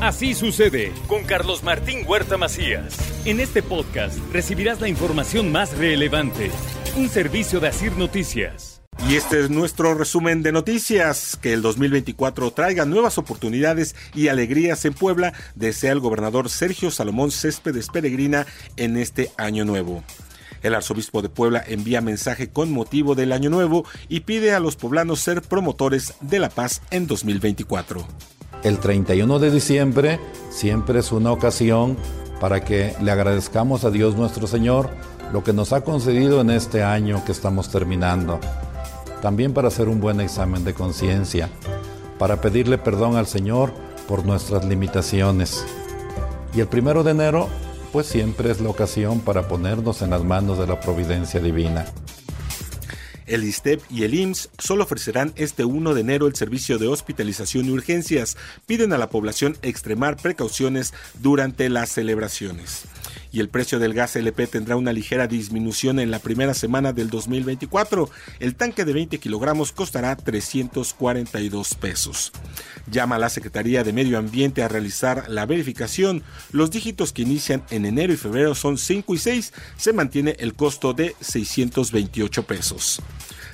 Así sucede con Carlos Martín Huerta Macías. En este podcast recibirás la información más relevante. Un servicio de Asir Noticias. Y este es nuestro resumen de noticias. Que el 2024 traiga nuevas oportunidades y alegrías en Puebla, desea el gobernador Sergio Salomón Céspedes Peregrina en este año nuevo. El arzobispo de Puebla envía mensaje con motivo del año nuevo y pide a los poblanos ser promotores de la paz en 2024. El 31 de diciembre siempre es una ocasión para que le agradezcamos a Dios nuestro Señor lo que nos ha concedido en este año que estamos terminando. También para hacer un buen examen de conciencia, para pedirle perdón al Señor por nuestras limitaciones. Y el primero de enero, pues siempre es la ocasión para ponernos en las manos de la providencia divina. El ISTEP y el IMSS solo ofrecerán este 1 de enero el servicio de hospitalización y urgencias. Piden a la población extremar precauciones durante las celebraciones y el precio del gas LP tendrá una ligera disminución en la primera semana del 2024. El tanque de 20 kilogramos costará 342 pesos. Llama a la Secretaría de Medio Ambiente a realizar la verificación. Los dígitos que inician en enero y febrero son 5 y 6. Se mantiene el costo de 628 pesos.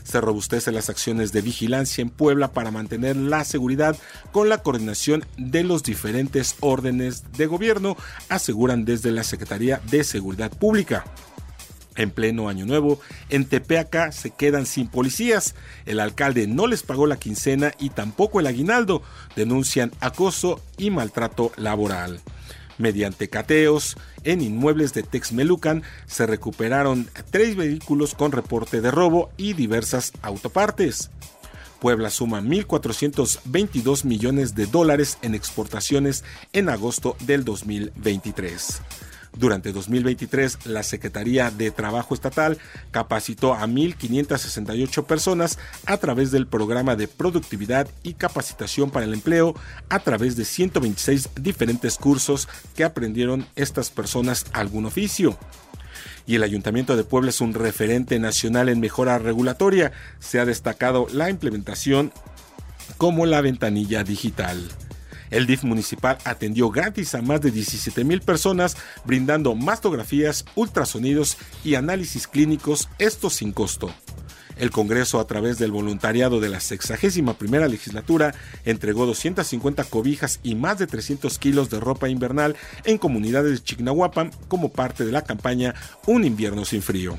Se robustecen las acciones de vigilancia en Puebla para mantener la seguridad con la coordinación de los diferentes órdenes de gobierno, aseguran desde la Secretaría de Seguridad Pública. En pleno año nuevo, en Tepeaca se quedan sin policías. El alcalde no les pagó la quincena y tampoco el aguinaldo. Denuncian acoso y maltrato laboral. Mediante cateos en inmuebles de Texmelucan se recuperaron tres vehículos con reporte de robo y diversas autopartes. Puebla suma 1.422 millones de dólares en exportaciones en agosto del 2023. Durante 2023, la Secretaría de Trabajo Estatal capacitó a 1.568 personas a través del programa de productividad y capacitación para el empleo a través de 126 diferentes cursos que aprendieron estas personas algún oficio y el Ayuntamiento de Puebla es un referente nacional en mejora regulatoria. Se ha destacado la implementación como la ventanilla digital. El DIF municipal atendió gratis a más de 17 mil personas, brindando mastografías, ultrasonidos y análisis clínicos, esto sin costo. El Congreso, a través del voluntariado de la 61 primera legislatura, entregó 250 cobijas y más de 300 kilos de ropa invernal en comunidades de Chignahuapan como parte de la campaña Un invierno sin frío.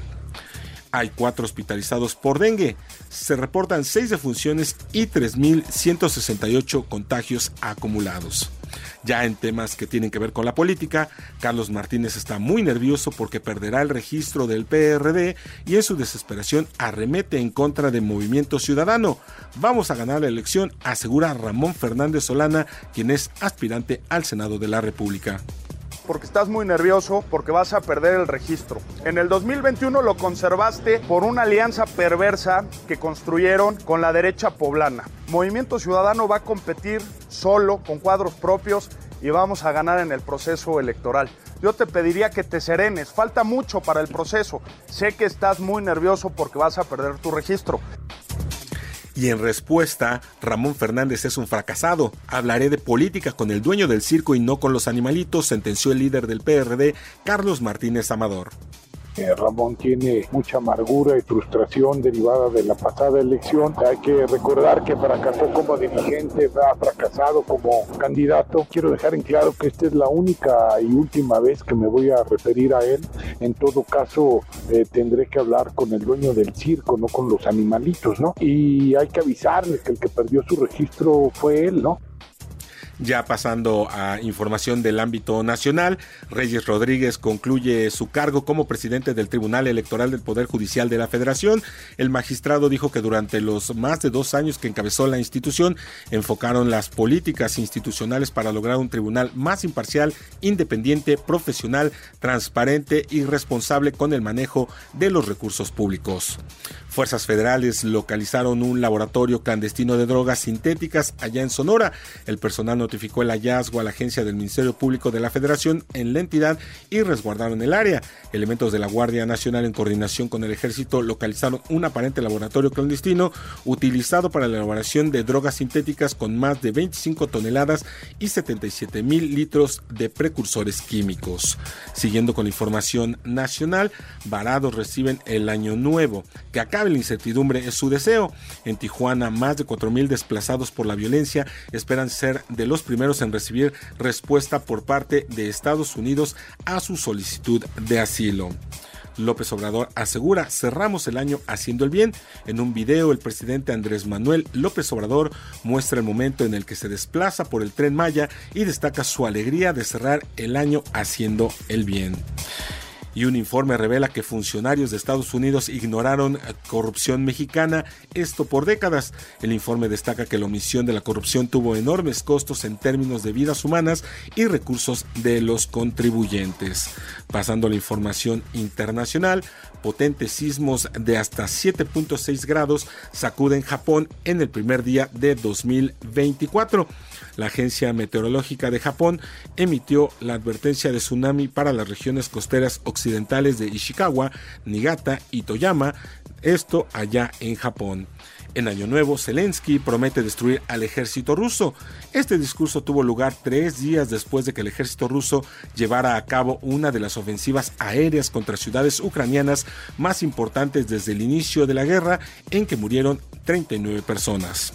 Hay cuatro hospitalizados por dengue. Se reportan seis defunciones y 3.168 contagios acumulados. Ya en temas que tienen que ver con la política, Carlos Martínez está muy nervioso porque perderá el registro del PRD y en su desesperación arremete en contra de Movimiento Ciudadano. Vamos a ganar la elección, asegura Ramón Fernández Solana, quien es aspirante al Senado de la República porque estás muy nervioso porque vas a perder el registro. En el 2021 lo conservaste por una alianza perversa que construyeron con la derecha poblana. Movimiento Ciudadano va a competir solo, con cuadros propios y vamos a ganar en el proceso electoral. Yo te pediría que te serenes, falta mucho para el proceso. Sé que estás muy nervioso porque vas a perder tu registro. Y en respuesta, Ramón Fernández es un fracasado. Hablaré de política con el dueño del circo y no con los animalitos, sentenció el líder del PRD, Carlos Martínez Amador. Ramón tiene mucha amargura y frustración derivada de la pasada elección. Hay que recordar que fracasó como dirigente, ha fracasado como candidato. Quiero dejar en claro que esta es la única y última vez que me voy a referir a él. En todo caso, eh, tendré que hablar con el dueño del circo, no con los animalitos, ¿no? Y hay que avisarles que el que perdió su registro fue él, ¿no? Ya pasando a información del ámbito nacional, Reyes Rodríguez concluye su cargo como presidente del Tribunal Electoral del Poder Judicial de la Federación. El magistrado dijo que durante los más de dos años que encabezó la institución, enfocaron las políticas institucionales para lograr un tribunal más imparcial, independiente, profesional, transparente y responsable con el manejo de los recursos públicos. Fuerzas federales localizaron un laboratorio clandestino de drogas sintéticas allá en Sonora. El personal notificó el hallazgo a la agencia del Ministerio Público de la Federación en la entidad y resguardaron el área. Elementos de la Guardia Nacional en coordinación con el ejército localizaron un aparente laboratorio clandestino utilizado para la elaboración de drogas sintéticas con más de 25 toneladas y 77 mil litros de precursores químicos. Siguiendo con información nacional, varados reciben el año nuevo. Que acabe la incertidumbre es su deseo. En Tijuana, más de 4 mil desplazados por la violencia esperan ser de los primeros en recibir respuesta por parte de Estados Unidos a su solicitud de asilo. López Obrador asegura, cerramos el año haciendo el bien. En un video, el presidente Andrés Manuel López Obrador muestra el momento en el que se desplaza por el tren Maya y destaca su alegría de cerrar el año haciendo el bien y un informe revela que funcionarios de Estados Unidos ignoraron corrupción mexicana, esto por décadas. El informe destaca que la omisión de la corrupción tuvo enormes costos en términos de vidas humanas y recursos de los contribuyentes. Pasando a la información internacional, potentes sismos de hasta 7.6 grados sacuden Japón en el primer día de 2024. La Agencia Meteorológica de Japón emitió la advertencia de tsunami para las regiones costeras occidentales de Ishikawa, Niigata y Toyama, esto allá en Japón. En Año Nuevo, Zelensky promete destruir al ejército ruso. Este discurso tuvo lugar tres días después de que el ejército ruso llevara a cabo una de las ofensivas aéreas contra ciudades ucranianas más importantes desde el inicio de la guerra, en que murieron 39 personas.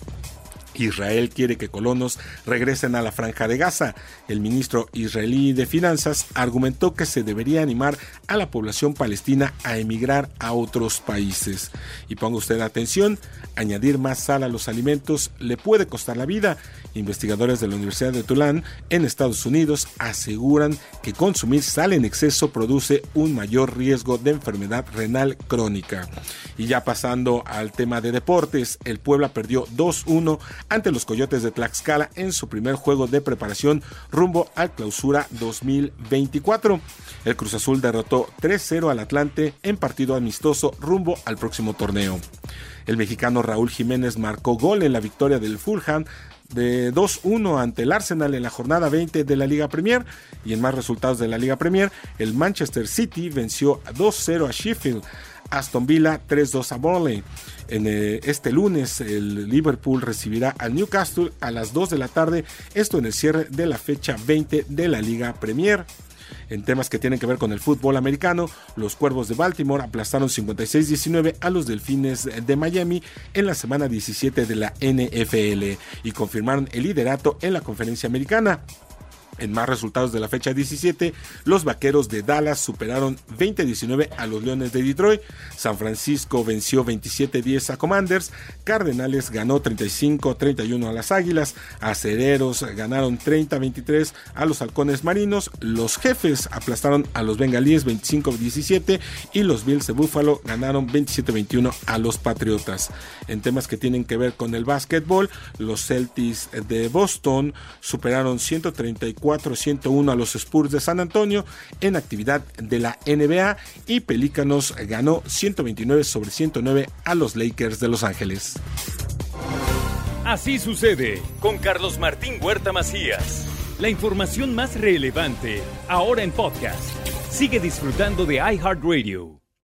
Israel quiere que colonos regresen a la franja de Gaza. El ministro israelí de Finanzas argumentó que se debería animar a la población palestina a emigrar a otros países. Y ponga usted atención, añadir más sal a los alimentos le puede costar la vida. Investigadores de la Universidad de Tulane en Estados Unidos aseguran que consumir sal en exceso produce un mayor riesgo de enfermedad renal crónica. Y ya pasando al tema de deportes, el Puebla perdió 2-1 ante los Coyotes de Tlaxcala en su primer juego de preparación rumbo al clausura 2024. El Cruz Azul derrotó 3-0 al Atlante en partido amistoso rumbo al próximo torneo. El mexicano Raúl Jiménez marcó gol en la victoria del Fulham de 2-1 ante el Arsenal en la jornada 20 de la Liga Premier y en más resultados de la Liga Premier, el Manchester City venció 2-0 a Sheffield, Aston Villa 3-2 a Burnley. En eh, este lunes el Liverpool recibirá al Newcastle a las 2 de la tarde, esto en el cierre de la fecha 20 de la Liga Premier. En temas que tienen que ver con el fútbol americano, los Cuervos de Baltimore aplastaron 56-19 a los Delfines de Miami en la semana 17 de la NFL y confirmaron el liderato en la conferencia americana. En más resultados de la fecha 17, los Vaqueros de Dallas superaron 20-19 a los Leones de Detroit, San Francisco venció 27-10 a Commanders, Cardenales ganó 35-31 a las Águilas, Acereros ganaron 30-23 a los Halcones Marinos, los Jefes aplastaron a los Bengalíes 25-17 y los Bills de Buffalo ganaron 27-21 a los Patriotas. En temas que tienen que ver con el básquetbol, los Celtics de Boston superaron 134 401 a los Spurs de San Antonio en actividad de la NBA y Pelícanos ganó 129 sobre 109 a los Lakers de Los Ángeles. Así sucede con Carlos Martín Huerta Macías. La información más relevante ahora en podcast. Sigue disfrutando de iHeartRadio.